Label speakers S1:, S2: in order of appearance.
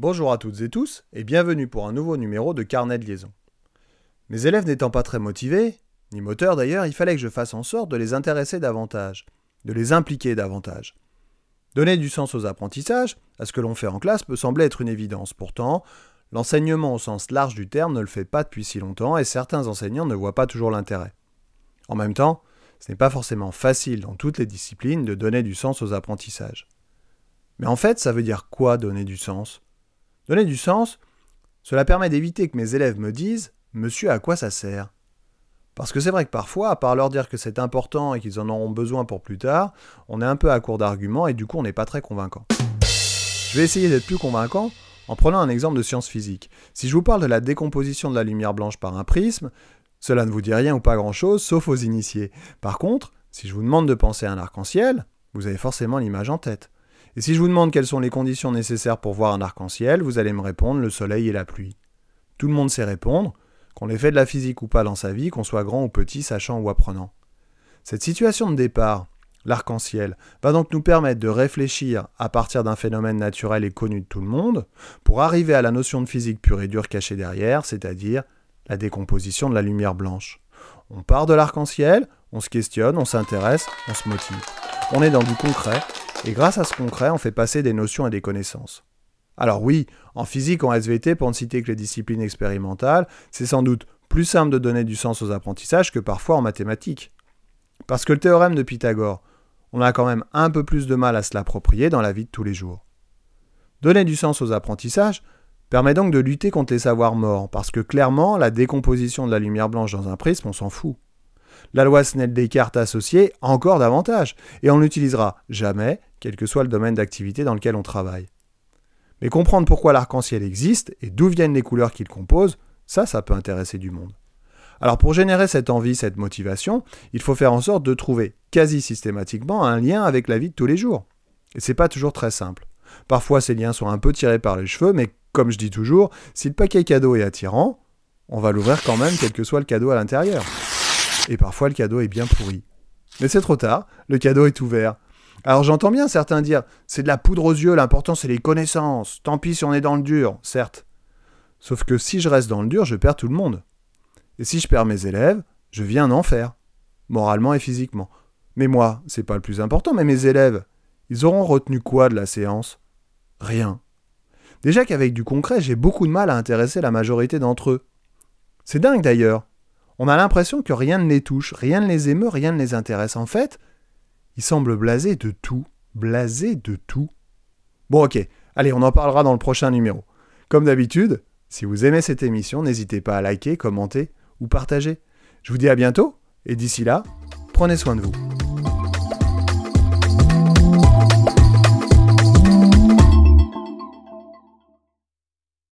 S1: Bonjour à toutes et tous et bienvenue pour un nouveau numéro de Carnet de liaison. Mes élèves n'étant pas très motivés, ni moteurs d'ailleurs, il fallait que je fasse en sorte de les intéresser davantage, de les impliquer davantage. Donner du sens aux apprentissages, à ce que l'on fait en classe, peut sembler être une évidence. Pourtant, l'enseignement au sens large du terme ne le fait pas depuis si longtemps et certains enseignants ne voient pas toujours l'intérêt. En même temps, ce n'est pas forcément facile dans toutes les disciplines de donner du sens aux apprentissages. Mais en fait, ça veut dire quoi donner du sens? Donner du sens, cela permet d'éviter que mes élèves me disent Monsieur, à quoi ça sert? Parce que c'est vrai que parfois, à part leur dire que c'est important et qu'ils en auront besoin pour plus tard, on est un peu à court d'arguments et du coup on n'est pas très convaincant. Je vais essayer d'être plus convaincant en prenant un exemple de science physique. Si je vous parle de la décomposition de la lumière blanche par un prisme, cela ne vous dit rien ou pas grand-chose, sauf aux initiés. Par contre, si je vous demande de penser à un arc-en-ciel, vous avez forcément l'image en tête. Et si je vous demande quelles sont les conditions nécessaires pour voir un arc-en-ciel, vous allez me répondre le soleil et la pluie. Tout le monde sait répondre, qu'on ait fait de la physique ou pas dans sa vie, qu'on soit grand ou petit, sachant ou apprenant. Cette situation de départ, l'arc-en-ciel, va donc nous permettre de réfléchir à partir d'un phénomène naturel et connu de tout le monde, pour arriver à la notion de physique pure et dure cachée derrière, c'est-à-dire la décomposition de la lumière blanche. On part de l'arc-en-ciel, on se questionne, on s'intéresse, on se motive. On est dans du concret, et grâce à ce concret, on fait passer des notions et des connaissances. Alors oui, en physique, en SVT, pour ne citer que les disciplines expérimentales, c'est sans doute plus simple de donner du sens aux apprentissages que parfois en mathématiques. Parce que le théorème de Pythagore, on a quand même un peu plus de mal à se l'approprier dans la vie de tous les jours. Donner du sens aux apprentissages permet donc de lutter contre les savoirs morts, parce que clairement, la décomposition de la lumière blanche dans un prisme, on s'en fout. La loi Snell-Descartes associée, encore davantage, et on n'utilisera jamais, quel que soit le domaine d'activité dans lequel on travaille. Mais comprendre pourquoi l'arc-en-ciel existe et d'où viennent les couleurs qu'il compose, ça, ça peut intéresser du monde. Alors pour générer cette envie, cette motivation, il faut faire en sorte de trouver quasi systématiquement un lien avec la vie de tous les jours. Et c'est pas toujours très simple. Parfois ces liens sont un peu tirés par les cheveux, mais comme je dis toujours, si le paquet cadeau est attirant, on va l'ouvrir quand même quel que soit le cadeau à l'intérieur. Et parfois le cadeau est bien pourri. Mais c'est trop tard, le cadeau est ouvert. Alors j'entends bien certains dire c'est de la poudre aux yeux, l'important c'est les connaissances. Tant pis si on est dans le dur, certes. Sauf que si je reste dans le dur, je perds tout le monde. Et si je perds mes élèves, je viens en enfer, moralement et physiquement. Mais moi, c'est pas le plus important, mais mes élèves, ils auront retenu quoi de la séance? Rien. Déjà qu'avec du concret, j'ai beaucoup de mal à intéresser la majorité d'entre eux. C'est dingue d'ailleurs. On a l'impression que rien ne les touche, rien ne les émeut, rien ne les intéresse. En fait, il semble blasé de tout. Blasé de tout. Bon ok, allez, on en parlera dans le prochain numéro. Comme d'habitude, si vous aimez cette émission, n'hésitez pas à liker, commenter ou partager. Je vous dis à bientôt, et d'ici là, prenez soin de vous.